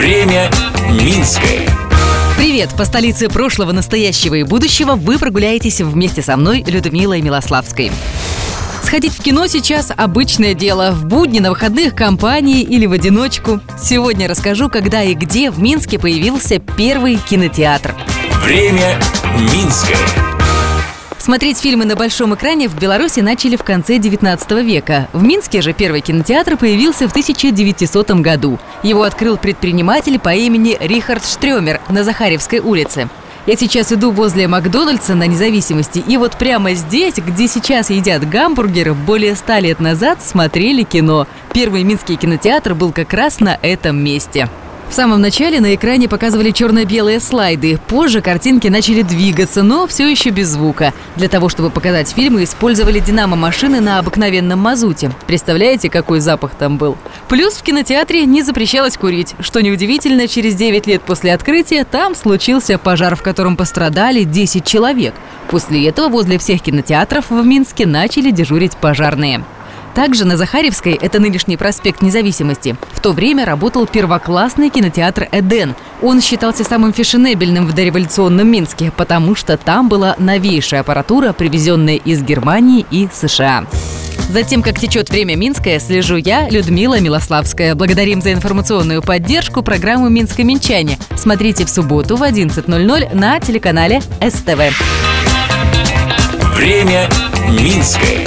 Время Минское. Привет! По столице прошлого, настоящего и будущего вы прогуляетесь вместе со мной, Людмилой Милославской. Сходить в кино сейчас обычное дело. В будни, на выходных, компании или в одиночку. Сегодня расскажу, когда и где в Минске появился первый кинотеатр. Время Минское. Смотреть фильмы на большом экране в Беларуси начали в конце 19 века. В Минске же первый кинотеатр появился в 1900 году. Его открыл предприниматель по имени Рихард Штрёмер на Захаревской улице. Я сейчас иду возле Макдональдса на независимости, и вот прямо здесь, где сейчас едят гамбургеры, более ста лет назад смотрели кино. Первый минский кинотеатр был как раз на этом месте. В самом начале на экране показывали черно-белые слайды. Позже картинки начали двигаться, но все еще без звука. Для того, чтобы показать фильмы, использовали динамо-машины на обыкновенном мазуте. Представляете, какой запах там был? Плюс в кинотеатре не запрещалось курить. Что неудивительно, через 9 лет после открытия там случился пожар, в котором пострадали 10 человек. После этого возле всех кинотеатров в Минске начали дежурить пожарные. Также на Захаревской, это нынешний проспект Независимости, в то время работал первоклассный кинотеатр «Эден». Он считался самым фешенебельным в дореволюционном Минске, потому что там была новейшая аппаратура, привезенная из Германии и США. Затем, как течет время Минское, слежу я, Людмила Милославская. Благодарим за информационную поддержку программы «Минское Минчане». Смотрите в субботу в 11.00 на телеканале СТВ. Время Минское.